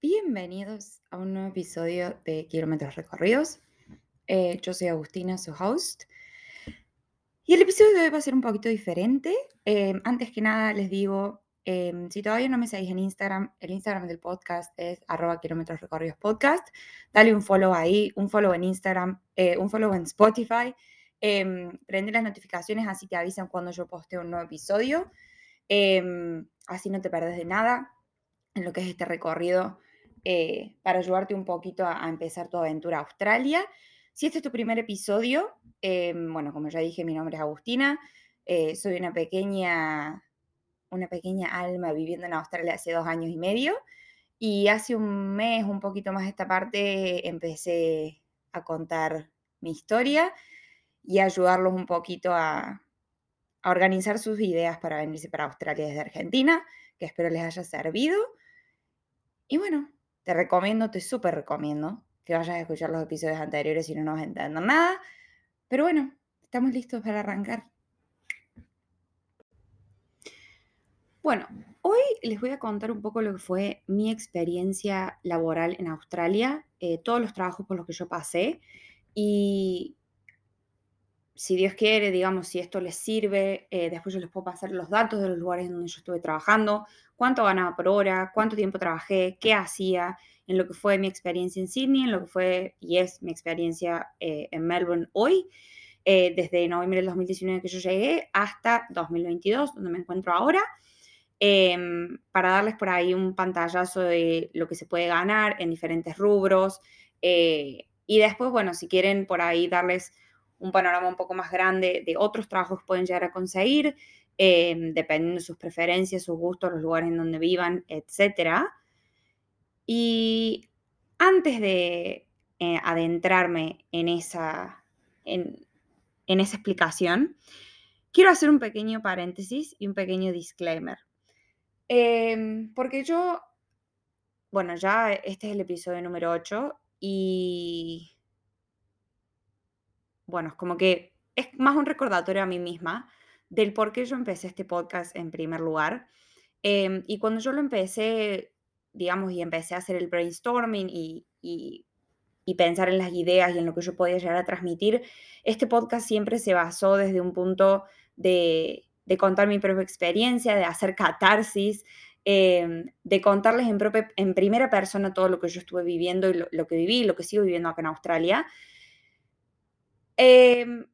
Bienvenidos a un nuevo episodio de Kilómetros Recorridos. Eh, yo soy Agustina, su host. Y el episodio de hoy va a ser un poquito diferente. Eh, antes que nada, les digo, eh, si todavía no me seguís en Instagram, el Instagram del podcast es arroba kilómetros recorridos podcast. Dale un follow ahí, un follow en Instagram, un follow en Spotify. prende las notificaciones así te avisan cuando yo posteo un nuevo episodio. así no te perdes de nada en lo que es este recorrido eh, para ayudarte un poquito a, empezar tu aventura a Australia. Si este es tu primer episodio, eh, bueno, como ya dije, mi nombre es Agustina, eh, soy una pequeña, una pequeña alma viviendo en Australia hace dos años y medio y hace un mes, un poquito más esta parte, empecé a contar mi historia y ayudarlos un poquito a, a organizar sus ideas para venirse para Australia desde Argentina, que espero les haya servido. Y bueno, te recomiendo, te súper recomiendo que vayas a escuchar los episodios anteriores si no nos vas nada. Pero bueno, estamos listos para arrancar. Bueno, hoy les voy a contar un poco lo que fue mi experiencia laboral en Australia, eh, todos los trabajos por los que yo pasé y si Dios quiere, digamos, si esto les sirve, eh, después yo les puedo pasar los datos de los lugares donde yo estuve trabajando, cuánto ganaba por hora, cuánto tiempo trabajé, qué hacía, en lo que fue mi experiencia en Sydney, en lo que fue y es mi experiencia eh, en Melbourne hoy, eh, desde noviembre del 2019 que yo llegué hasta 2022, donde me encuentro ahora, em, para darles por ahí un pantallazo de lo que se puede ganar en diferentes rubros. y después, bueno, si quieren por ahí darles un panorama un poco más grande de otros trabajos que pueden llegar a conseguir, eh, dependiendo de sus preferencias, sus gustos, los lugares en donde vivan, etc. Y antes de eh, adentrarme en esa, en, esa explicación, quiero hacer un pequeño paréntesis y un pequeño disclaimer. Em, porque yo, bueno, ya este es el episodio número 8 y bueno, es como que es más un recordatorio a mí misma del por qué yo empecé este podcast en primer lugar. Em, y cuando yo lo empecé, digamos, y empecé a hacer el brainstorming y, y, pensar en las ideas y en lo que yo podía llegar a transmitir, este podcast siempre se basó desde un punto de, de contar mi propia experiencia, de hacer catarsis, em, de contarles en, propia, en primera persona todo lo que yo estuve viviendo y lo, lo que viví y lo que sigo viviendo acá en Australia. Em,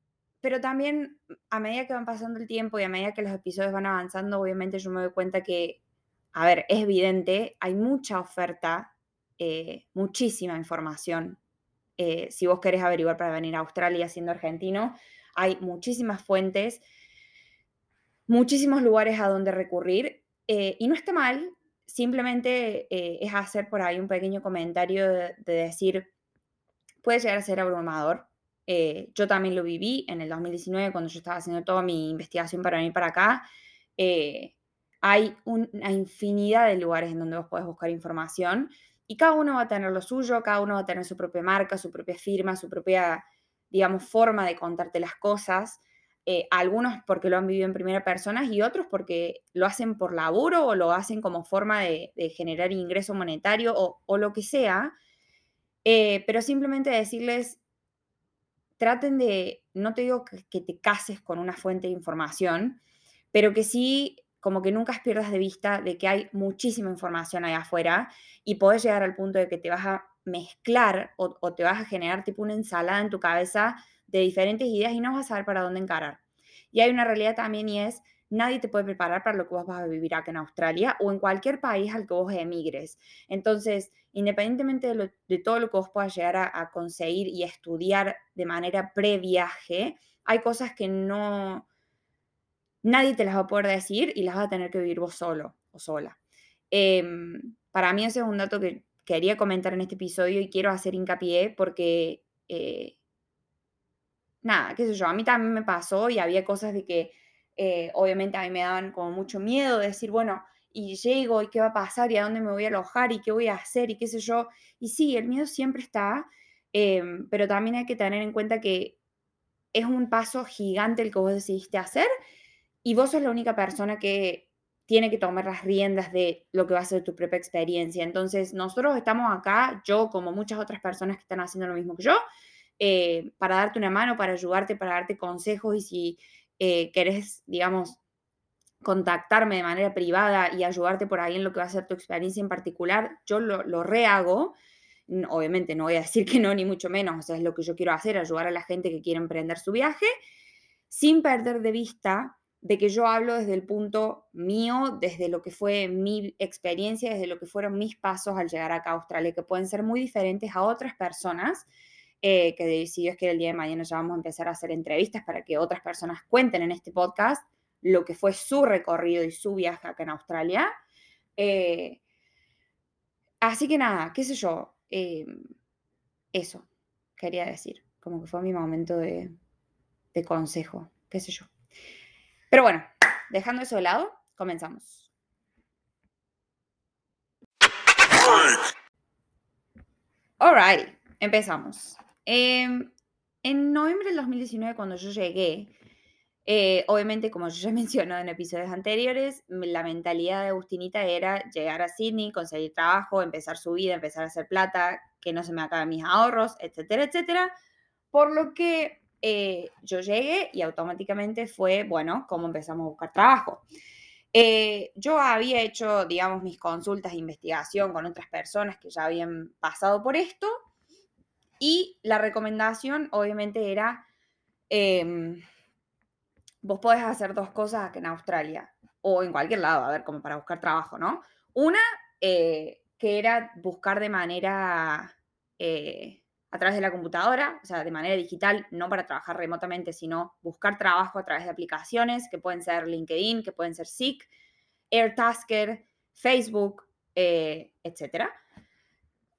pero también a medida que van pasando el tiempo y a medida que los episodios van avanzando, obviamente yo me doy cuenta que, a ver, es evidente, hay mucha oferta, eh, muchísima información. Eh, si vos querés averiguar para venir a Australia siendo argentino, hay muchísimas fuentes, muchísimos lugares a donde recurrir eh, y no está mal, simplemente es hacer por ahí un pequeño comentario de decir, puede llegar a ser abrumador, eh, yo también lo viví en el 2019 cuando yo estaba haciendo toda mi investigación para venir para acá. Eh, hay una infinidad de lugares en donde vos podés buscar información y cada uno va a tener lo suyo, cada uno va a tener su propia marca, su propia firma, su propia, digamos, forma de contarte las cosas. Eh, algunos porque lo han vivido en primera persona y otros porque lo hacen por laburo o lo hacen como forma de, generar ingreso monetario o, lo que sea. pero simplemente decirles, traten de, no te digo que, te cases con una fuente de información, pero que sí como que nunca pierdas de vista de que hay muchísima información allá afuera y puedes llegar al punto de que te vas a mezclar o, o, te vas a generar tipo una ensalada en tu cabeza de diferentes ideas y no vas a saber para dónde encarar. Y hay una realidad también y es nadie te puede preparar para lo que vos vas a vivir acá en Australia o en cualquier país al que vos emigres. Entonces, independientemente de, todo lo que vos puedas llegar a, conseguir y estudiar de manera previaje, hay cosas que no, nadie te las va a poder decir y las vas a tener que vivir vos solo o sola. Em, para mí ese es un dato que quería comentar en este episodio y quiero hacer hincapié porque, eh, nada, qué sé yo, a mí también me pasó y había cosas de que eh, obviamente a mí me daban como mucho miedo de decir, bueno, y llego y qué va a pasar y a dónde me voy a alojar y qué voy a hacer y qué sé yo. Y sí, el miedo siempre está, em, pero también hay que tener en cuenta que es un paso gigante el que vos decidiste hacer y vos sos la única persona que tiene que tomar las riendas de lo que va a ser tu propia experiencia. Entonces, nosotros estamos acá, yo como muchas otras personas que están haciendo lo mismo que yo, eh, para darte una mano, para ayudarte, para darte consejos y si eh, querés, digamos, contactarme de manera privada y ayudarte por ahí en lo que va a ser tu experiencia en particular, yo lo, lo rehago. Obviamente no voy a decir que no, ni mucho menos, o sea, es lo que yo quiero hacer, ayudar a la gente que quiere emprender su viaje, sin perder de vista de que yo hablo desde el punto mío, desde lo que fue mi experiencia, desde lo que fueron mis pasos al llegar acá a Australia, que pueden ser muy diferentes a otras personas, eh, que si Dios quiere el día de mañana ya vamos a empezar a hacer entrevistas para que otras personas cuenten en este podcast lo que fue su recorrido y su viaje acá en Australia. Eh, así que nada, qué sé yo, eh, eso quería decir, como que fue mi momento de, de consejo, qué sé yo. Pero bueno, dejando eso de lado, comenzamos. Alright, empezamos. Em, en noviembre del 2019, cuando yo llegué, eh, obviamente, como yo ya he mencionado en episodios anteriores, la mentalidad de Agustinita era llegar a Sydney, conseguir trabajo, empezar su vida, empezar a hacer plata, que no se me acaben mis ahorros, etcétera, etcétera. Por lo que eh, yo llegué y automáticamente fue, bueno, cómo empezamos a buscar trabajo. Eh, yo había hecho, digamos, mis consultas de investigación con otras personas que ya habían pasado por esto y la recomendación obviamente era, em, vos podés hacer dos cosas en Australia o en cualquier lado, a ver, como para buscar trabajo, ¿no? Una, eh, que era buscar de manera, eh, a través de la computadora, o sea, de manera digital, no para trabajar remotamente, sino buscar trabajo a través de aplicaciones que pueden ser LinkedIn, que pueden ser Seek, AirTasker, Facebook, eh, etcétera.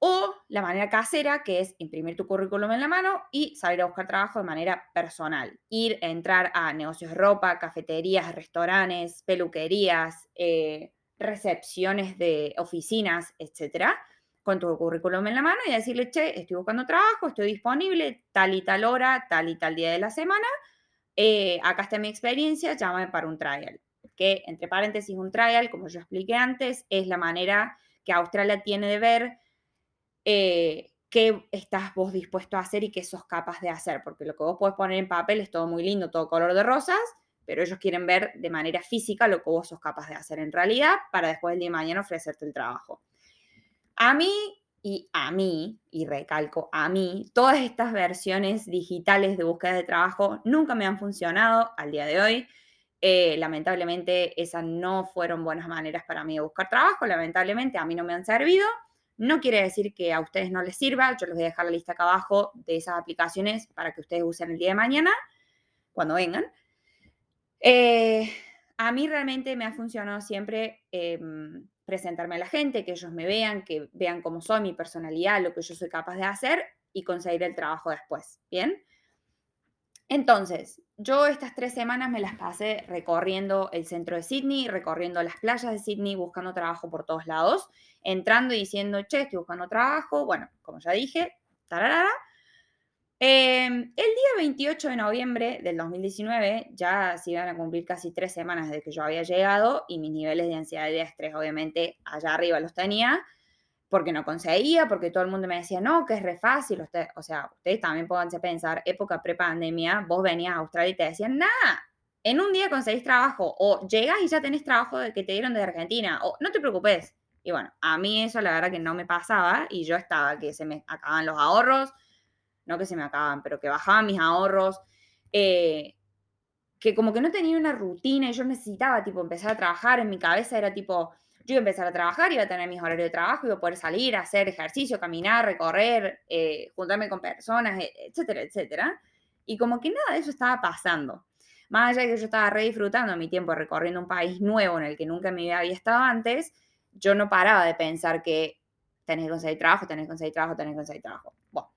O la manera casera, que es imprimir tu currículum en la mano y salir a buscar trabajo de manera personal. Ir, entrar a negocios de ropa, cafeterías, restaurantes, peluquerías, eh, recepciones de oficinas, etcétera, con tu currículum en la mano y decirle, che, estoy buscando trabajo, estoy disponible tal y tal hora, tal y tal día de la semana. Eh, acá está mi experiencia, llámame para un trial. Que, entre paréntesis, un trial, como yo expliqué antes, es la manera que Australia tiene de ver eh, qué estás vos dispuesto a hacer y qué sos capaz de hacer, porque lo que vos podés poner en papel es todo muy lindo, todo color de rosas, pero ellos quieren ver de manera física lo que vos sos capaz de hacer en realidad para después el día de mañana ofrecerte el trabajo. A mí y a mí, y recalco a mí, todas estas versiones digitales de búsqueda de trabajo nunca me han funcionado al día de hoy. Eh, lamentablemente esas no fueron buenas maneras para mí de buscar trabajo, lamentablemente a mí no me han servido no quiere decir que a ustedes no les sirva, yo les voy a dejar la lista acá abajo de esas aplicaciones para que ustedes usen el día de mañana, cuando vengan. Eh, a mí realmente me ha funcionado siempre em, presentarme a la gente, que ellos me vean, que vean cómo soy, mi personalidad, lo que yo soy capaz de hacer y conseguir el trabajo después. ¿Bien? Entonces, yo estas tres semanas me las pasé recorriendo el centro de Sydney, recorriendo las playas de Sydney, buscando trabajo por todos lados, entrando y diciendo, che, estoy buscando trabajo. Bueno, como ya dije, tararara. Em, el día 28 de noviembre del 2019, ya se iban a cumplir casi tres semanas desde que yo había llegado y mis niveles de ansiedad y estrés, obviamente, allá arriba los tenía porque no conseguía, porque todo el mundo me decía, no, que es re fácil. O sea, ustedes también pónganse a pensar, época pre-pandemia, vos venías a Australia y te decían, nada, en un día conseguís trabajo, o llegas y ya tenés trabajo que te dieron de Argentina, o no te preocupes. Y bueno, a mí eso la verdad que no me pasaba y yo estaba que se me acaban los ahorros, no que se me acaban, pero que bajaban mis ahorros, eh, que como que no tenía una rutina y yo necesitaba tipo empezar a trabajar, en mi cabeza era tipo, yo iba a empezar a trabajar, iba a tener mis horarios de trabajo, iba a poder salir, hacer ejercicio, caminar, recorrer, eh, juntarme con personas, e, etcétera, etcétera. Y como que nada de eso estaba pasando. Más allá de que yo estaba re disfrutando mi tiempo recorriendo un país nuevo en el que nunca me había estado antes, yo no paraba de pensar que tenés que conseguir trabajo, tenés que conseguir trabajo, tenés que conseguir trabajo. Bueno,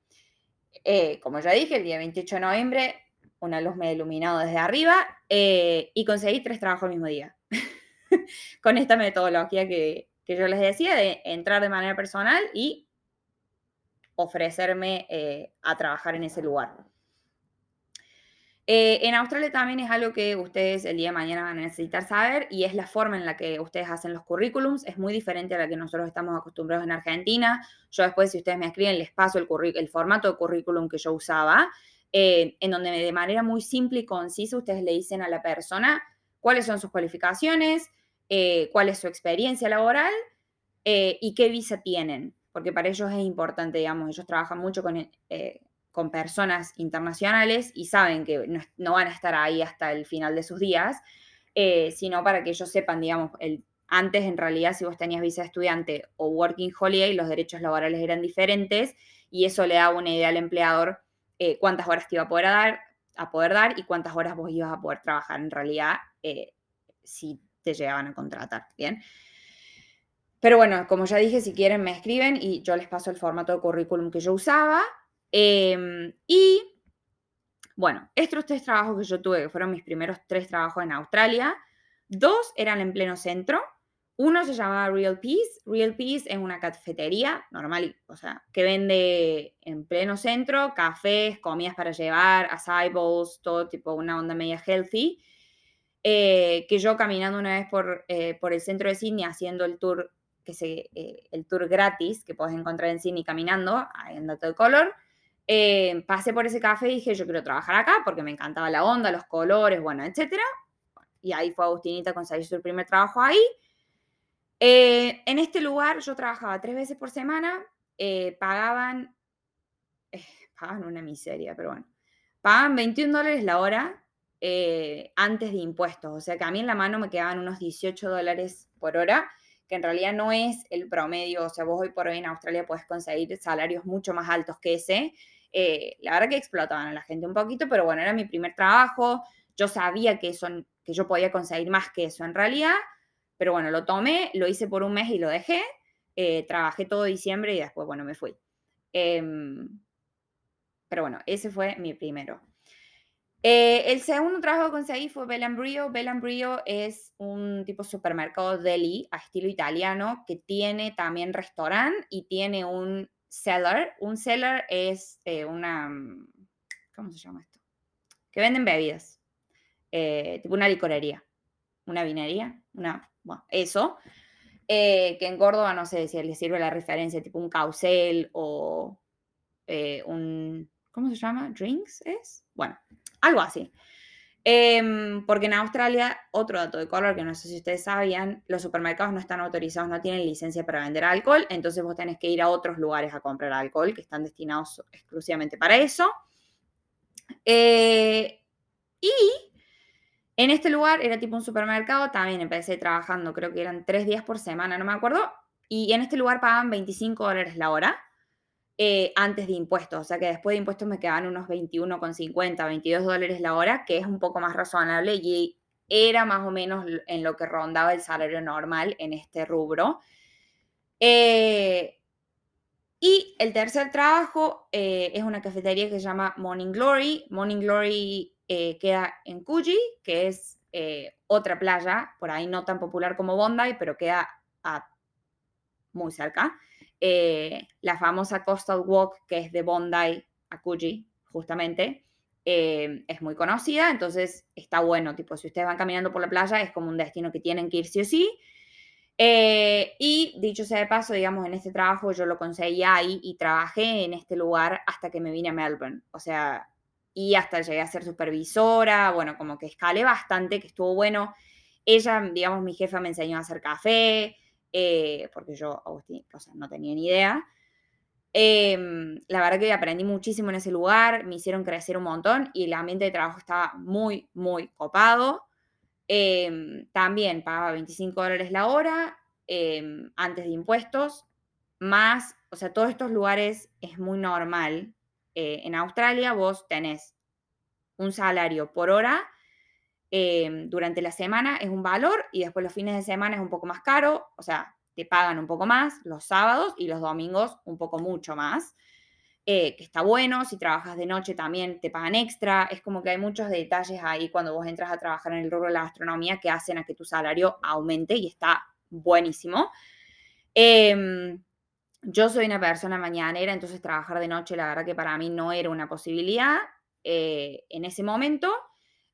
eh, como ya dije, el día 28 de noviembre, una luz me ha iluminado desde arriba eh, y conseguí tres trabajos el mismo día. con esta metodología que, yo les decía, de entrar de manera personal y ofrecerme eh, a trabajar en ese lugar. Eh, en Australia también es algo que ustedes el día de mañana van a necesitar saber y es la forma en la que ustedes hacen los currículums. Es muy diferente a la que nosotros estamos acostumbrados en Argentina. Yo después, si ustedes me escriben, les paso el, el formato de currículum que yo usaba, eh, en donde de manera muy simple y concisa ustedes le dicen a la persona cuáles son sus cualificaciones, eh, cuál es su experiencia laboral y qué visa tienen, porque para ellos es importante, digamos, ellos trabajan mucho con con personas internacionales y saben que no, van a estar ahí hasta el final de sus días, eh, sino para que ellos sepan, digamos, el, antes en realidad si vos tenías visa de estudiante o working holiday, los derechos laborales eran diferentes y eso le daba una idea al empleador eh, cuántas horas te iba a poder dar, a poder dar y cuántas horas vos ibas a poder trabajar en realidad eh, si te llegaban a contratar, ¿bien? Pero bueno, como ya dije, si quieren me escriben y yo les paso el formato de currículum que yo usaba. Em, y bueno, estos tres trabajos que yo tuve, que fueron mis primeros tres trabajos en Australia, dos eran en pleno centro. Uno se llamaba Real Peace. Real Peace es una cafetería normal, o sea, que vende en pleno centro cafés, comidas para llevar, acai bowls, todo tipo, una onda media healthy. Eh, que yo caminando una vez por, eh, por el centro de Sydney haciendo el tour, que se, eh, el tour gratis que puedes encontrar en Sydney caminando, en Dato de Color, pasé por ese café y dije, yo quiero trabajar acá porque me encantaba la onda, los colores, bueno, etcétera. Y ahí fue Agustinita conseguir su primer trabajo ahí. En este lugar yo trabajaba tres veces por semana, pagaban, pagaban una miseria, pero bueno, pagaban 21 dólares la hora antes de impuestos, o sea que a mí en la mano me quedaban unos 18 dólares por hora, que en realidad no es el promedio, o sea, vos hoy por hoy en Australia puedes conseguir salarios mucho más altos que ese, eh, la verdad que explotaban a la gente un poquito, pero bueno, era mi primer trabajo, yo sabía que, que yo podía conseguir más que eso en realidad, pero bueno, lo tomé, lo hice por un mes y lo dejé, eh, trabajé todo diciembre y después, bueno, me fui. Em, pero bueno, ese fue mi primero. Eh, el segundo trabajo que conseguí fue Bellambrio. Bellambrio es un tipo supermercado deli a estilo italiano que tiene también restaurante y tiene un seller. Un seller es eh, una, mm, ¿cómo se llama esto? Que venden bebidas, eh, tipo una licorería, una vinería, una, bueno, eso. Que en Córdoba, no sé si le sirve la referencia, tipo un caucel o un, ¿cómo se llama? ¿Drinks es? Bueno, algo así. Em, porque en Australia, otro dato de color que no sé si ustedes sabían, los supermercados no están autorizados, no tienen licencia para vender alcohol, entonces vos tenés que ir a otros lugares a comprar alcohol que están destinados exclusivamente para eso. Eh, y en este lugar era tipo un supermercado, también empecé trabajando, creo que eran tres días por semana, no me acuerdo, y en este lugar pagaban 25 dólares la hora. Eh, antes de impuestos, o sea que después de impuestos me quedaban unos 21,50, 22 dólares la hora, que es un poco más razonable y era más o menos en lo que rondaba el salario normal en este rubro. Eh, y el tercer trabajo eh, es una cafetería que se llama Morning Glory. Morning Glory queda en Coogee, que es otra playa, por ahí no tan popular como Bondi, pero queda muy cerca. Eh, la famosa Coastal Walk, que es de Bondi a Coogee, justamente, eh, es muy conocida, entonces está bueno, tipo, si ustedes van caminando por la playa, es como un destino que tienen que ir sí o sí. Eh, y dicho sea de paso, digamos, en este trabajo yo lo conseguí ahí y trabajé en este lugar hasta que me vine a Melbourne. O sea, y hasta llegué a ser supervisora, bueno, como que escalé bastante, que estuvo bueno. Ella, digamos, mi jefa me enseñó a hacer café, eh, porque yo, Agustín, no tenía ni idea. Em, la verdad que aprendí muchísimo en ese lugar, me hicieron crecer un montón y el ambiente de trabajo estaba muy, muy copado. Em, también pagaba 25 dólares la hora em, antes de impuestos, más, o sea, todos estos lugares es muy normal. Eh, en Australia vos tenés un salario por hora Em, durante la semana es un valor y después los fines de semana es un poco más caro, o sea, te pagan un poco más los sábados y los domingos un poco mucho más, eh, que está bueno, si trabajas de noche también te pagan extra, es como que hay muchos detalles ahí cuando vos entras a trabajar en el rubro de la gastronomía que hacen a que tu salario aumente y está buenísimo. Em, yo soy una persona mañanera, entonces trabajar de noche la verdad que para mí no era una posibilidad. eh, en ese momento.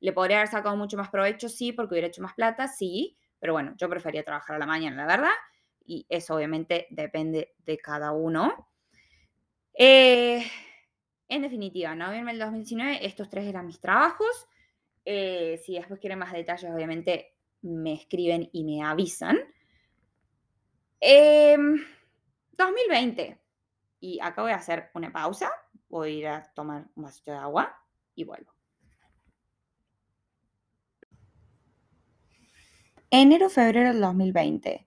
Le podría haber sacado mucho más provecho, sí, porque hubiera hecho más plata, sí, pero bueno, yo prefería trabajar a la mañana, la verdad, y eso obviamente depende de cada uno. Eh, en definitiva, en noviembre del 2019, estos tres eran mis trabajos. Eh, si después quieren más detalles, obviamente me escriben y me avisan. 2020. Em, y acá voy a hacer una pausa. Voy a ir a tomar un vasito de agua y vuelvo. Enero, febrero del 2020.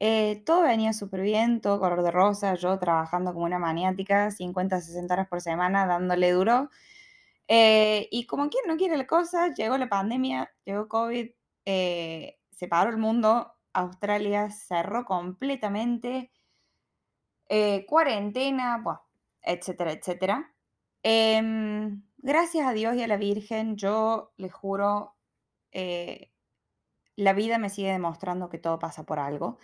Eh, todo venía súper bien, todo color de rosa, yo trabajando como una maniática, 50, 60 horas por semana, dándole duro. Eh, y como quien no quiere la cosa, llegó la pandemia, llegó COVID, eh, se paró el mundo, Australia cerró completamente, cuarentena, bueno, etcétera, etcétera. Em, gracias a Dios y a la Virgen, yo les juro, la vida me sigue demostrando que todo pasa por algo.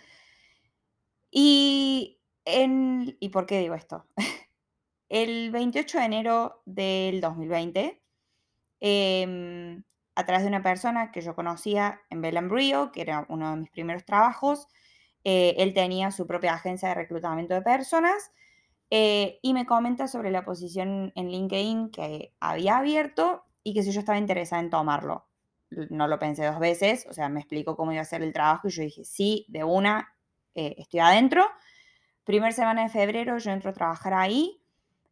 Y, en, ¿Y por qué digo esto? el 28 de enero del 2020, em, a través de una persona que yo conocía en Bell que era uno de mis primeros trabajos, eh, él tenía su propia agencia de reclutamiento de personas eh, y me comenta sobre la posición en LinkedIn que había abierto y que si yo estaba interesada en tomarlo. No lo pensé dos veces, o sea, me explicó cómo iba a ser el trabajo y yo dije, sí, de una, eh, estoy adentro. Primer semana de febrero yo entro a trabajar ahí.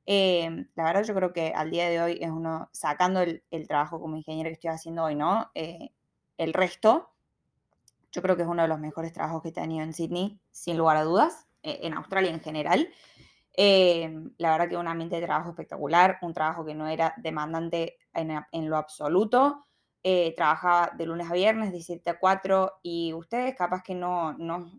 Em, la verdad yo creo que al día de hoy es uno, sacando el, trabajo como ingeniero que estoy haciendo hoy, ¿no? Eh, el resto, yo creo que es uno de los mejores trabajos que he tenido en Sydney, sin lugar a dudas, eh, en Australia en general. Em, la verdad que un ambiente de trabajo espectacular, un trabajo que no era demandante en lo absoluto. Trabajaba de lunes a viernes, de 7 a 4, y ustedes capaz que no, no,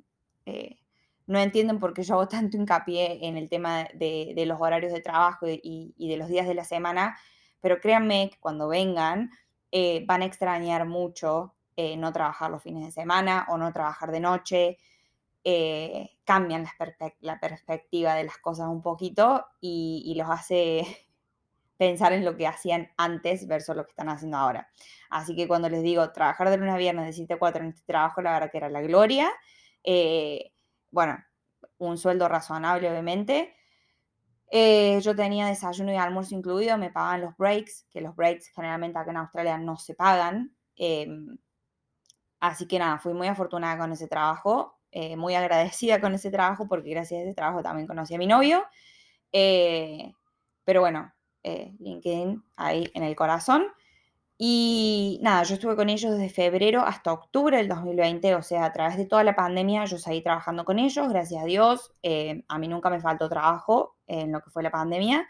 eh, no entienden por qué yo hago tanto hincapié en el tema de, los horarios de trabajo y, de los días de la semana, pero créanme que cuando vengan eh, van a extrañar mucho eh, no trabajar los fines de semana o no trabajar de noche. cambian la, perspectiva de las cosas un poquito y, y los hace pensar en lo que hacían antes versus lo que están haciendo ahora. Así que cuando les digo trabajar de lunes a viernes de 7 a 4 en este trabajo, la verdad que era la gloria. Eh, bueno, un sueldo razonable, obviamente. Eh, yo tenía desayuno y almuerzo incluido, me pagaban los breaks, que los breaks generalmente acá en Australia no se pagan. Em, así que nada, fui muy afortunada con ese trabajo, eh, muy agradecida con ese trabajo porque gracias a ese trabajo también conocí a mi novio. pero bueno, LinkedIn ahí en el corazón. Y nada, yo estuve con ellos desde febrero hasta octubre del 2020, o sea, a través de toda la pandemia yo seguí trabajando con ellos, gracias a Dios. Eh, a mí nunca me faltó trabajo en lo que fue la pandemia.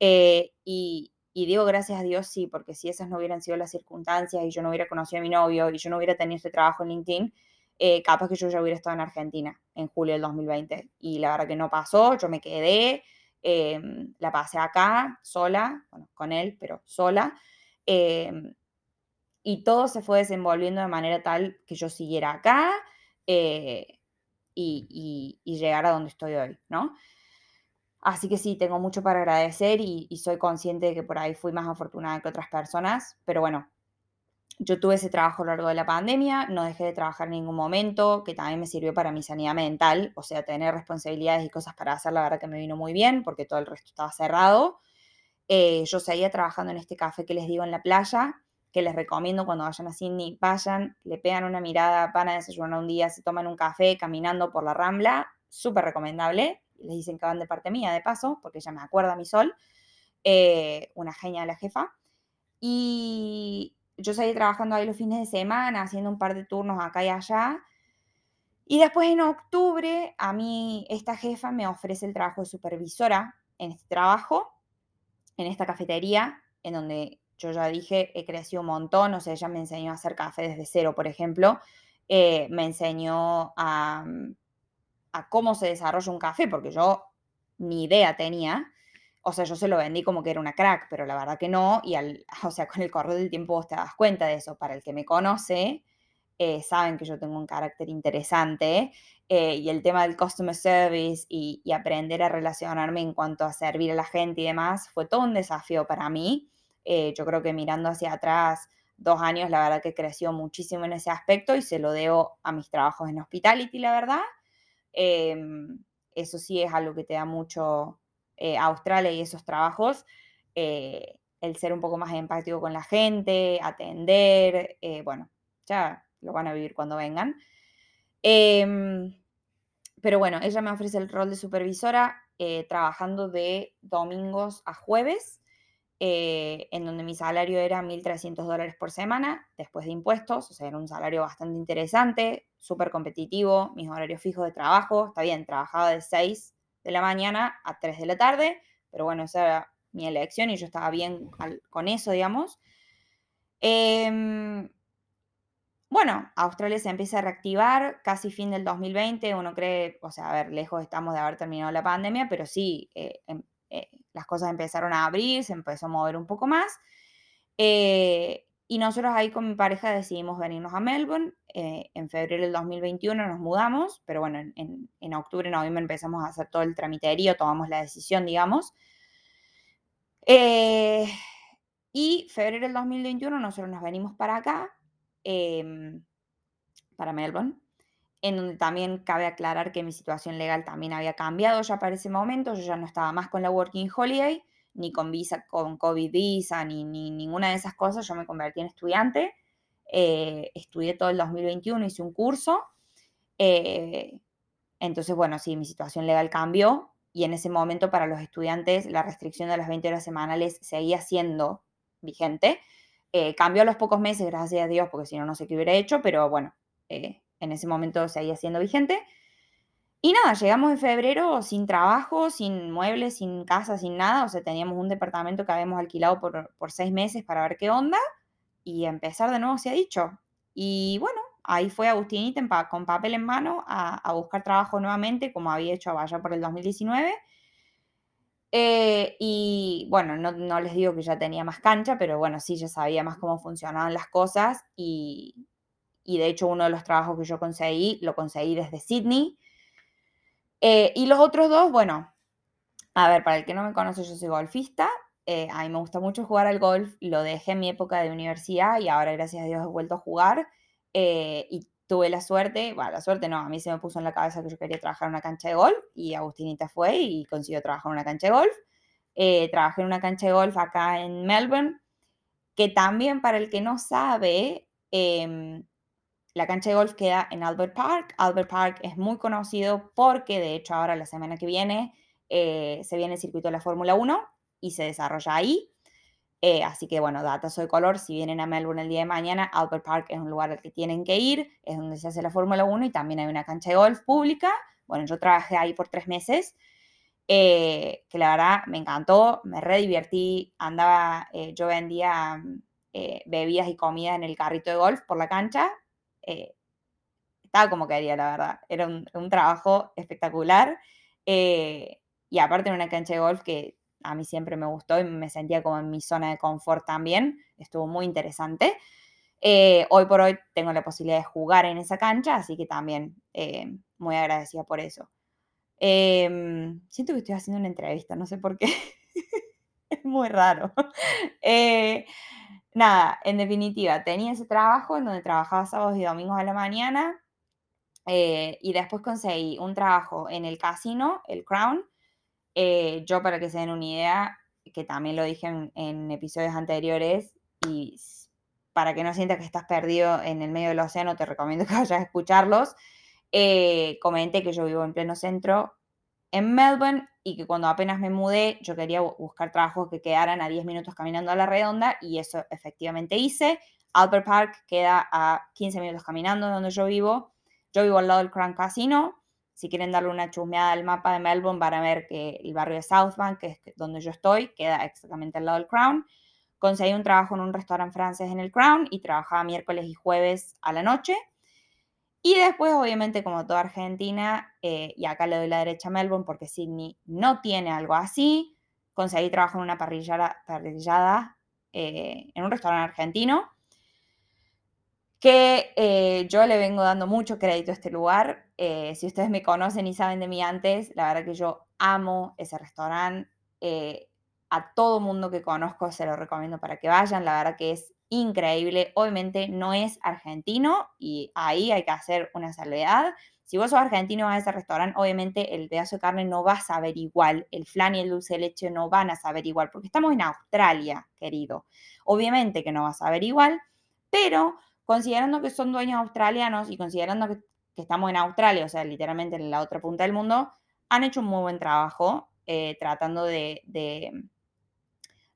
Eh, y, digo gracias a Dios sí, porque si esas no hubieran sido las circunstancias y yo no hubiera conocido a mi novio y yo no hubiera tenido este trabajo en LinkedIn, eh, capaz que yo ya hubiera estado en Argentina en julio del 2020. Y la verdad que no pasó, yo me quedé, la pasé acá sola, bueno, con él, pero sola. Em, y todo se fue desenvolviendo de manera tal que yo siguiera acá eh, y, y, llegar a donde estoy hoy, ¿no? Así que sí, tengo mucho para agradecer y, y, soy consciente de que por ahí fui más afortunada que otras personas, pero bueno, yo tuve ese trabajo a lo largo de la pandemia, no dejé de trabajar en ningún momento, que también me sirvió para mi sanidad mental, o sea, tener responsabilidades y cosas para hacer, la verdad que me vino muy bien, porque todo el resto estaba cerrado. Eh, yo seguía trabajando en este café que les digo en la playa, que les recomiendo cuando vayan a Sydney, vayan, le pegan una mirada, van a desayunar un día, se toman un café caminando por la Rambla, súper recomendable. Les dicen que van de parte mía, de paso, porque ella me acuerda mi sol, eh, una genia de la jefa. Y yo seguí trabajando ahí los fines de semana, haciendo un par de turnos acá y allá. Y después en octubre, a mí esta jefa me ofrece el trabajo de supervisora en este trabajo en esta cafetería, en donde yo ya dije, he crecido un montón, o sea, ella me enseñó a hacer café desde cero, por ejemplo, eh, me enseñó a, a, cómo se desarrolla un café, porque yo ni idea tenía, o sea, yo se lo vendí como que era una crack, pero la verdad que no, y al, o sea, con el correr del tiempo vos te das cuenta de eso, para el que me conoce, eh, saben que yo tengo un carácter interesante eh, y el tema del customer service y, aprender a relacionarme en cuanto a servir a la gente y demás fue todo un desafío para mí. Eh, yo creo que mirando hacia atrás, dos años, la verdad que creció muchísimo en ese aspecto y se lo debo a mis trabajos en hospitality, la verdad. Em, eso sí es algo que te da mucho eh, Australia y esos trabajos. Eh, el ser un poco más empático con la gente, atender, eh, bueno, ya lo van a vivir cuando vengan. Em, pero bueno, ella me ofrece el rol de supervisora trabajando de domingos a jueves en donde mi salario era 1.300 dólares por semana, después de impuestos, o sea, era un salario bastante interesante, súper competitivo, mis horarios fijos de trabajo, está bien, trabajaba de 6 de la mañana a 3 de la tarde, pero bueno, esa era mi elección y yo estaba bien con eso, digamos. Em, bueno, Australia se empieza a reactivar casi fin del 2020, uno cree, o sea, a ver, lejos estamos de haber terminado la pandemia, pero sí, eh, em, eh, las cosas empezaron a abrir, se empezó a mover un poco más. Eh, y nosotros ahí con mi pareja decidimos venirnos a Melbourne. Eh, en febrero del 2021 nos mudamos, pero bueno, en, en, octubre, noviembre empezamos a hacer todo el tramiterío, tomamos la decisión, digamos. y febrero del 2021 nosotros nos venimos para acá, em, para Melbourne en donde también cabe aclarar que mi situación legal también había cambiado ya para ese momento, yo ya no estaba más con la Working Holiday, ni con visa, con COVID visa, ni, ninguna de esas cosas, yo me convertí en estudiante, eh, estudié todo el 2021, hice un curso, eh, entonces bueno, sí, mi situación legal cambió y en ese momento para los estudiantes la restricción de las 20 horas semanales seguía siendo vigente. Eh, cambió a los pocos meses, gracias a Dios, porque si no, no sé qué hubiera hecho, pero bueno, en ese momento seguía siendo vigente. Y nada, llegamos en febrero sin trabajo, sin muebles, sin casa, sin nada. O sea, teníamos un departamento que habíamos alquilado por, seis meses para ver qué onda. Y empezar de nuevo se ha dicho. Y bueno, ahí fue Agustinita con papel en mano a, buscar trabajo nuevamente, como había hecho allá por el 2019. Eh, y bueno, no, no, les digo que ya tenía más cancha, pero bueno, sí, ya sabía más cómo funcionaban las cosas y, y de hecho uno de los trabajos que yo conseguí, lo conseguí desde Sydney. Eh, y los otros dos, bueno, a ver, para el que no me conoce, yo soy golfista. Eh, a mí me gusta mucho jugar al golf. Lo dejé en mi época de universidad y ahora, gracias a Dios, he vuelto a jugar. Eh, y tuve la suerte, bueno, la suerte no, a mí se me puso en la cabeza que yo quería trabajar en una cancha de golf y Agustinita fue y consiguió trabajar en una cancha de golf. trabajé en una cancha de golf acá en Melbourne, que también para el que no sabe, em, la cancha de golf queda en Albert Park. Albert Park es muy conocido porque, de hecho, ahora la semana que viene eh, se viene el circuito de la Fórmula 1 y se desarrolla ahí. Eh, así que, bueno, datos de color, si vienen a Melbourne el día de mañana, Albert Park es un lugar al que tienen que ir, es donde se hace la Fórmula 1 y también hay una cancha de golf pública. Bueno, yo trabajé ahí por tres meses, eh, que la verdad me encantó, me re divertí, andaba, yo vendía bebidas y comida en el carrito de golf por la cancha, eh, estaba como quería, la verdad. Era un, trabajo espectacular. Eh, y aparte en una cancha de golf que a mí siempre me gustó y me sentía como en mi zona de confort también. Estuvo muy interesante. Eh, hoy por hoy tengo la posibilidad de jugar en esa cancha, así que también muy agradecida por eso. Em, siento que estoy haciendo una entrevista, no sé por qué. es muy raro. nada, en definitiva, tenía ese trabajo en donde trabajaba sábados y domingos a la mañana eh, y después conseguí un trabajo en el casino, el Crown. Eh, yo, para que se den una idea, que también lo dije en, episodios anteriores, y para que no sientas que estás perdido en el medio del océano, te recomiendo que vayas a escucharlos. Eh, comenté que yo vivo en pleno centro en Melbourne y que cuando apenas me mudé yo quería buscar trabajos que quedaran a 10 minutos caminando a la redonda y eso efectivamente hice. Albert Park queda a 15 minutos caminando donde yo vivo. Yo vivo al lado del Crown Casino. Si quieren darle una chusmeada al mapa de Melbourne van a ver que el barrio de Southbank, que es donde yo estoy, queda exactamente al lado del Crown. Conseguí un trabajo en un restaurante francés en el Crown y trabajaba miércoles y jueves a la noche. Y después, obviamente, como toda Argentina, eh, y acá le doy la derecha a Melbourne porque Sydney no tiene algo así, conseguí trabajo en una parrillada, eh, en un restaurante argentino, que eh, yo le vengo dando mucho crédito a este lugar. si ustedes me conocen y saben de mí antes, la verdad que yo amo ese restaurante. a todo mundo que conozco se lo recomiendo para que vayan, la verdad que es increíble. Obviamente no es argentino y ahí hay que hacer una salvedad. Si vos sos argentino vas a ese restaurante, obviamente el pedazo de carne no va a saber igual, el flan y el dulce de leche no van a saber igual, porque estamos en Australia, querido. Obviamente que no va a saber igual, pero considerando que son dueños australianos y considerando que, estamos en Australia, o sea, literalmente en la otra punta del mundo, han hecho un muy buen trabajo eh, tratando de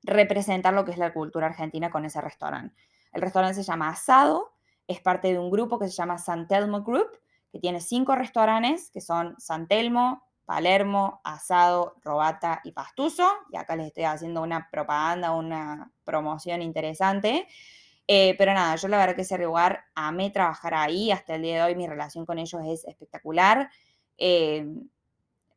representar lo que es la cultura argentina con ese restaurante. El restaurante se llama Asado, es parte de un grupo que se llama San Telmo Group, que tiene cinco restaurantes, que son San Telmo, Palermo, Asado, Robata y Pastuso. Y acá les estoy haciendo una propaganda, una promoción interesante. Eh, pero nada, yo la verdad que ese lugar amé trabajar ahí. Hasta el día de hoy mi relación con ellos es espectacular. Eh,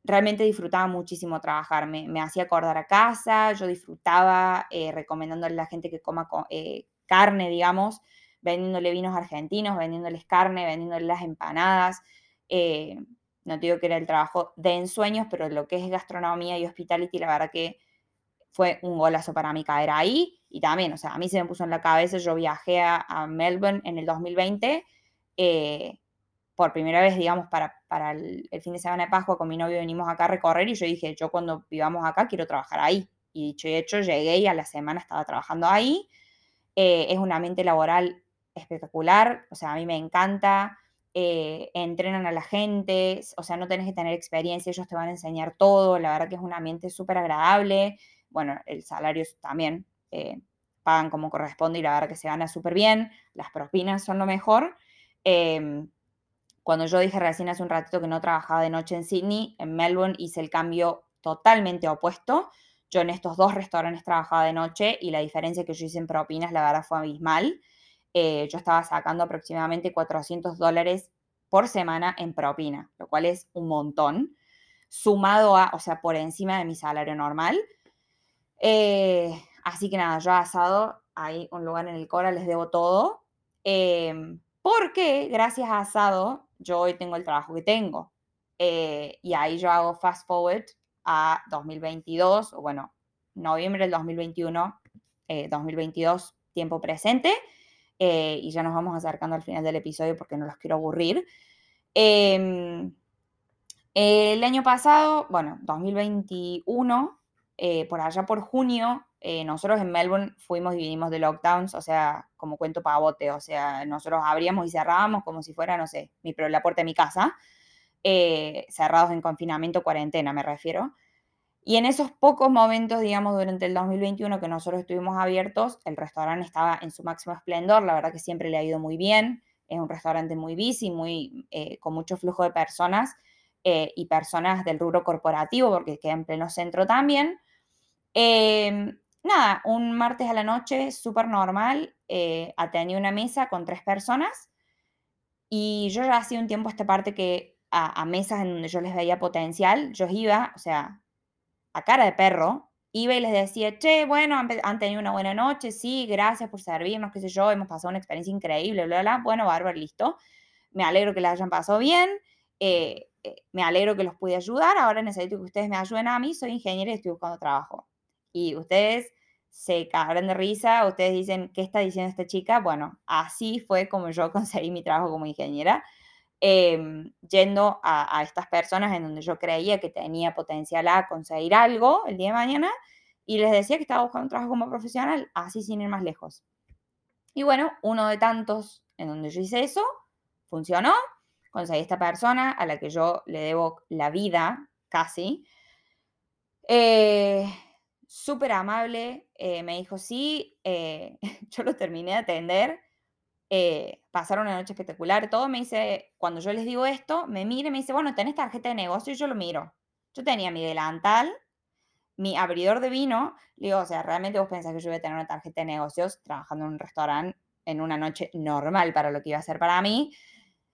realmente disfrutaba muchísimo trabajar, me, hacía acordar a casa, yo disfrutaba eh, recomendándole a la gente que coma eh, carne, digamos, vendiéndole vinos argentinos, vendiéndoles carne, vendiéndoles las empanadas. Eh, no digo que era el trabajo de ensueños, pero lo que es gastronomía y hospitality, la verdad que fue un golazo para mí caer ahí. Y también, o sea, a mí se me puso en la cabeza, yo viajé a, Melbourne en el 2020 por primera vez, digamos, para, para el, fin de semana de Pascua con mi novio venimos acá a recorrer y yo dije, yo cuando vivamos acá quiero trabajar ahí. Y dicho y hecho, llegué y a la semana estaba trabajando ahí. Eh, es un ambiente laboral espectacular, o sea, a mí me encanta. Eh, entrenan a la gente, o sea, no tenés que tener experiencia, ellos te van a enseñar todo, la verdad que es un ambiente súper agradable. Bueno, el salario también eh, pagan como corresponde y la verdad que se gana súper bien, las propinas son lo mejor. Em, cuando yo dije recién hace un ratito que no trabajaba de noche en Sydney, en Melbourne hice el cambio totalmente opuesto. Yo en estos dos restaurantes trabajaba de noche y la diferencia que yo hice en propinas, la verdad, fue abismal. Eh, yo estaba sacando aproximadamente 400 dólares por semana en propina, lo cual es un montón, sumado a, o sea, por encima de mi salario normal. Eh, así que nada, yo asado, hay un lugar en el Cora, les debo todo. Eh, porque gracias a asado yo hoy tengo el trabajo que tengo. Eh, y ahí yo hago fast forward a 2022, o bueno, noviembre del 2021, 2022, eh, tiempo presente. Eh, y ya nos vamos acercando al final del episodio porque no los quiero aburrir. Em, el año pasado, bueno, 2021, por allá por junio, eh, nosotros en Melbourne fuimos y vinimos de lockdowns, o sea, como cuento pavote, o sea, nosotros abríamos y cerrábamos como si fuera, no sé, mi, la puerta de mi casa, eh, cerrados en confinamiento, cuarentena me refiero. Y en esos pocos momentos, digamos, durante el 2021 que nosotros estuvimos abiertos, el restaurante estaba en su máximo esplendor, la verdad que siempre le ha ido muy bien, es un restaurante muy busy, muy, eh, con mucho flujo de personas y personas del rubro corporativo, porque queda en pleno centro también. Em, nada, un martes a la noche, súper normal, eh, atendí una mesa con tres personas y yo ya hacía un tiempo esta parte que a, mesas en donde yo les veía potencial, yo iba, o sea, a cara de perro, iba y les decía, che, bueno, han, tenido una buena noche, sí, gracias por servirnos, qué sé yo, hemos pasado una experiencia increíble, bla, bla, bueno, bárbaro, listo. Me alegro que les hayan pasado bien, eh, eh, me alegro que los pude ayudar, ahora necesito que ustedes me ayuden a mí, soy ingeniero y estoy buscando trabajo. Y ustedes se cagan de risa, ustedes dicen, ¿qué está diciendo esta chica? Bueno, así fue como yo conseguí mi trabajo como ingeniera, em, yendo a, estas personas en donde yo creía que tenía potencial a conseguir algo el día de mañana y les decía que estaba buscando un trabajo como profesional, así sin ir más lejos. Y bueno, uno de tantos en donde yo hice eso, funcionó, conseguí esta persona a la que yo le debo la vida casi. Eh, súper amable, eh, me dijo, sí, eh, yo lo terminé de atender, eh, pasaron una noche espectacular, todo, me dice, cuando yo les digo esto, me mira y me dice, bueno, ¿tenés tarjeta de negocio? Y yo lo miro. Yo tenía mi delantal, mi abridor de vino, le digo, o sea, ¿realmente vos pensás que yo voy a tener una tarjeta de negocios trabajando en un restaurante en una noche normal para lo que iba a ser para mí?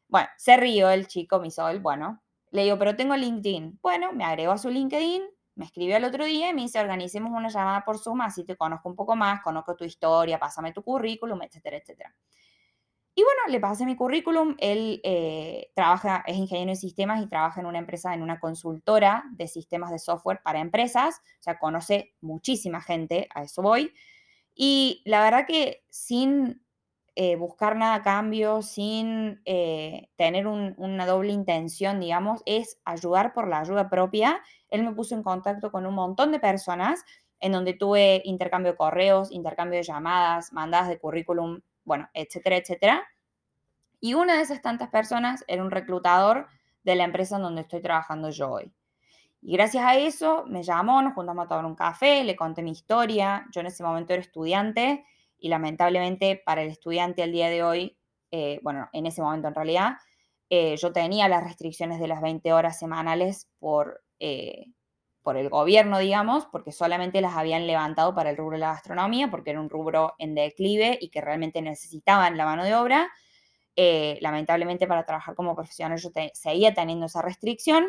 Bueno, se rió el chico, mi sol, bueno, le digo, pero tengo LinkedIn. Bueno, me agregó a su LinkedIn, me escribió el otro día y me dice, organicemos una llamada por Zoom, así te conozco un poco más, conozco tu historia, pásame tu currículum, etcétera, etcétera. Y bueno, le pasé mi currículum. Él eh, trabaja, es ingeniero en sistemas y trabaja en una empresa, en una consultora de sistemas de software para empresas. O sea, conoce muchísima gente, a eso voy. Y la verdad que sin eh, buscar nada a cambio, sin eh, tener una doble intención, digamos, es ayudar por la ayuda propia. Él me puso en contacto con un montón de personas en donde tuve intercambio de correos, intercambio de llamadas, mandadas de currículum, bueno, etcétera, etcétera. Y una de esas tantas personas era un reclutador de la empresa en donde estoy trabajando yo hoy. Y gracias a eso me llamó, nos juntamos a tomar un café, le conté mi historia. Yo en ese momento era estudiante y lamentablemente para el estudiante al día de hoy, eh, bueno, en ese momento en realidad, eh, yo tenía las restricciones de las 20 horas semanales por, eh, por el gobierno, digamos, porque solamente las habían levantado para el rubro de la gastronomía, porque era un rubro en declive y que realmente necesitaban la mano de obra. lamentablemente para trabajar como profesional yo seguía teniendo esa restricción,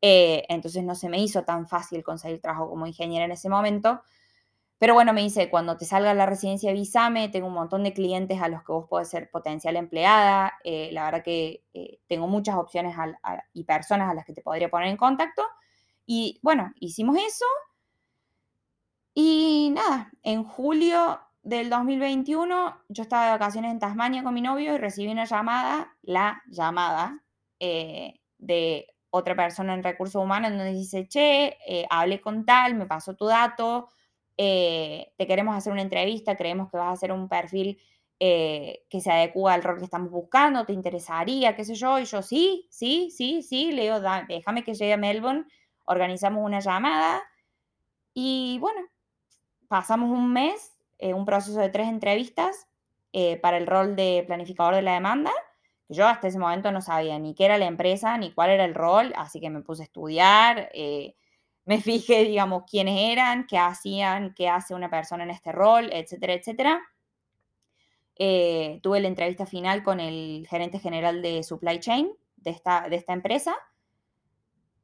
entonces no se me hizo tan fácil conseguir trabajo como ingeniera en ese momento. Pero bueno, me dice, cuando te salga la residencia, avísame, tengo un montón de clientes a los que vos podés ser potencial empleada, eh, la verdad que eh, tengo muchas opciones y personas a las que te podría poner en contacto. Y bueno, hicimos eso. Y nada, en julio del 2021 yo estaba de vacaciones en Tasmania con mi novio y recibí una llamada, la llamada eh, de otra persona en recursos humanos donde dice, che, hablé con tal, me pasó tu dato, eh, te queremos hacer una entrevista, creemos que vas a hacer un perfil eh, que se adecua al rol que estamos buscando, te interesaría, qué sé yo, y yo sí, sí, sí, sí, le digo, déjame que llegue a Melbourne, organizamos una llamada y bueno, pasamos un mes, eh, un proceso de tres entrevistas para el rol de planificador de la demanda. Yo hasta ese momento no sabía ni qué era la empresa, ni cuál era el rol, así que me puse a estudiar, me fijé, digamos, quiénes eran, qué hacían, qué hace una persona en este rol, etcétera, etcétera. Eh, tuve la entrevista final con el gerente general de supply chain de esta, de esta empresa.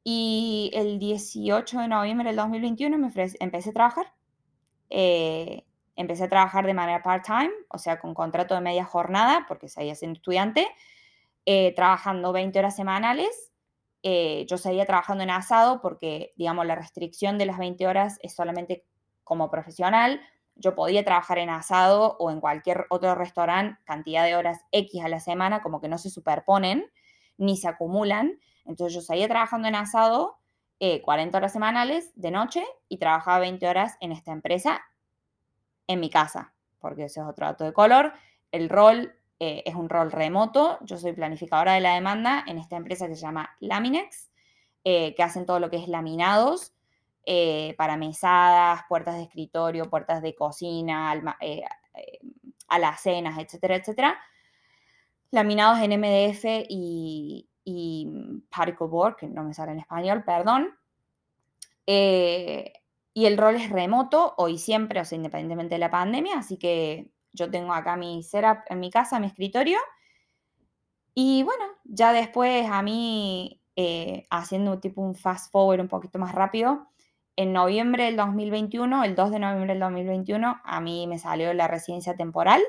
Y el 18 de noviembre del 2021 me empecé a trabajar. Eh, empecé a trabajar de manera part-time, o sea, con contrato de media jornada, porque seguía siendo estudiante, eh, trabajando 20 horas semanales eh, yo seguía trabajando en asado porque, digamos, la restricción de las 20 horas es solamente como profesional. Yo podía trabajar en asado o en cualquier otro restaurante cantidad de horas X a la semana, como que no se superponen ni se acumulan. Entonces yo seguía trabajando en asado 40 eh, horas semanales de noche y trabajaba 20 horas en esta empresa en mi casa, porque ese es otro dato de color. El rol eh, es un rol remoto. Yo soy planificadora de la demanda en esta empresa que se llama Laminex, eh, que hacen todo lo que es laminados eh, para mesadas, puertas de escritorio, puertas de cocina, alma, alacenas, etcétera, etcétera. Laminados en MDF y, y particle board, que no me sale en español, perdón. y el rol es remoto, hoy siempre, o sea, independientemente de la pandemia, así que yo tengo acá mi setup en mi casa, mi escritorio. Y bueno, ya después a mí, eh, haciendo tipo un fast forward un poquito más rápido, en noviembre del 2021, el 2 de noviembre del 2021, a mí me salió la residencia temporal,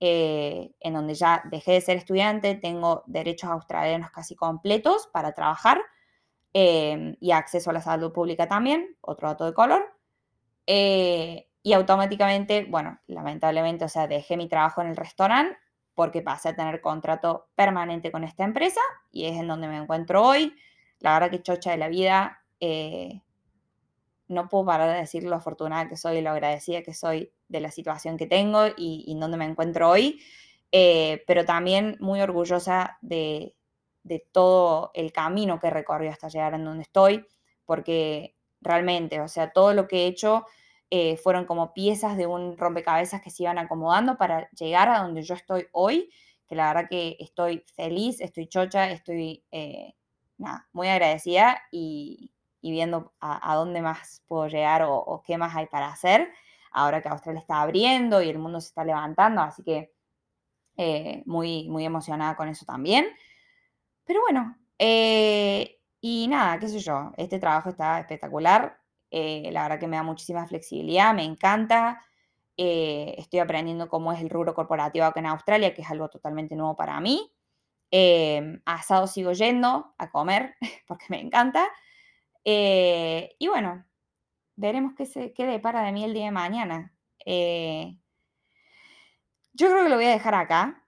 eh, en donde ya dejé de ser estudiante, tengo derechos australianos casi completos para trabajar eh, y acceso a la salud pública también, otro dato de color. Y automáticamente, bueno, lamentablemente, o sea, dejé mi trabajo en el restaurante porque pasé a tener contrato permanente con esta empresa y es en donde me encuentro hoy. La verdad que chocha de la vida, eh, no puedo parar de decir lo afortunada que soy y lo agradecida que soy de la situación que tengo y, en donde me encuentro hoy, eh, pero también muy orgullosa de, de todo el camino que recorrido hasta llegar en donde estoy, porque realmente, o sea, todo lo que he hecho eh, fueron como piezas de un rompecabezas que se iban acomodando para llegar a donde yo estoy hoy, que la verdad que estoy feliz, estoy chocha, estoy eh, muy agradecida y, viendo a, dónde más puedo llegar o, qué más hay para hacer, ahora que Australia está abriendo y el mundo se está levantando, así que eh, muy, muy emocionada con eso también. Pero bueno, y nada, qué sé yo, este trabajo está espectacular, eh, la verdad que me da muchísima flexibilidad, me encanta. Eh, estoy aprendiendo cómo es el rubro corporativo acá en Australia, que es algo totalmente nuevo para mí. Eh, asado sigo yendo a comer porque me encanta. Eh, y bueno, veremos qué, se, qué para de mí el día de mañana. yo creo que lo voy a dejar acá.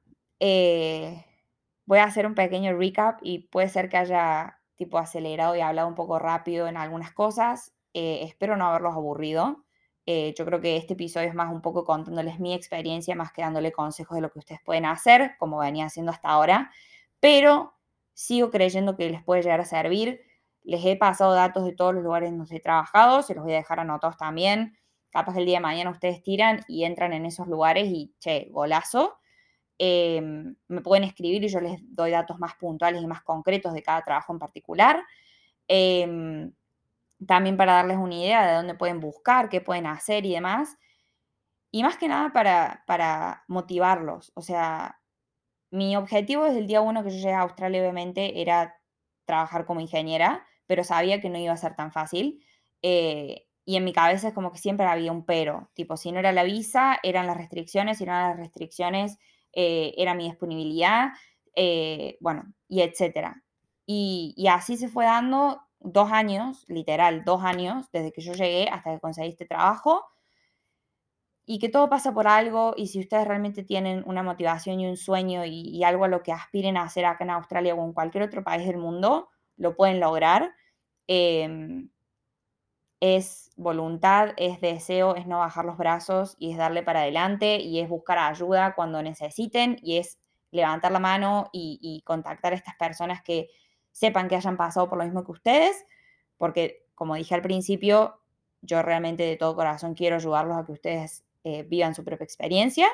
voy a hacer un pequeño recap y puede ser que haya tipo acelerado y hablado un poco rápido en algunas cosas. Espero no haberlos aburrido. Eh, yo creo que este episodio es más un poco contándoles mi experiencia, más que dándole consejos de lo que ustedes pueden hacer, como venía haciendo hasta ahora, pero sigo creyendo que les puede llegar a servir. Les he pasado datos de todos los lugares donde he trabajado, se los voy a dejar anotados también. Capaz el día de mañana ustedes tiran y entran en esos lugares y, che, golazo. Em, me pueden escribir y yo les doy datos más puntuales y más concretos de cada trabajo en particular. Em, también para darles una idea de dónde pueden buscar, qué pueden hacer y demás. Y más que nada para, para motivarlos. O sea, mi objetivo desde el día uno que yo llegué a Australia, obviamente, era trabajar como ingeniera, pero sabía que no iba a ser tan fácil. Eh, y en mi cabeza es como que siempre había un pero. Tipo, si no era la visa, eran las restricciones, si no eran las restricciones, eh, era mi disponibilidad, eh, bueno, y etcétera. Y, y así se fue dando dos años, literal, dos años, desde que yo llegué hasta que conseguí este trabajo, y que todo pasa por algo, y si ustedes realmente tienen una motivación y un sueño y, algo a lo que aspiren a hacer acá en Australia o en cualquier otro país del mundo, lo pueden lograr. Em, es voluntad, es deseo, es no bajar los brazos y es darle para adelante y es buscar ayuda cuando necesiten y es levantar la mano y contactar a estas personas que sepan que hayan pasado por lo mismo que ustedes, porque como dije al principio, yo realmente de todo corazón quiero ayudarlos a que ustedes eh, vivan su propia experiencia.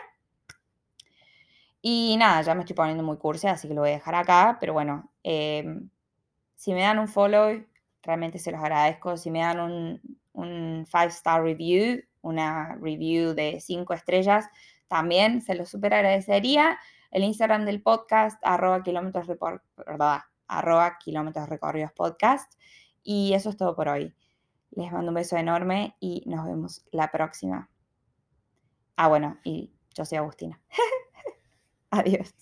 Y nada, ya me estoy poniendo muy cursi, así que lo voy a dejar acá, pero bueno, em, si me dan un follow, realmente se los agradezco. Si me dan un, five star review, una review de cinco estrellas, también se los súper agradecería. El Instagram del podcast, arroba kilómetros de por, arroba kilómetros recorridos podcast. Y eso es todo por hoy. Les mando un beso enorme y nos vemos la próxima. Ah, bueno, y yo soy Agustina. Adiós.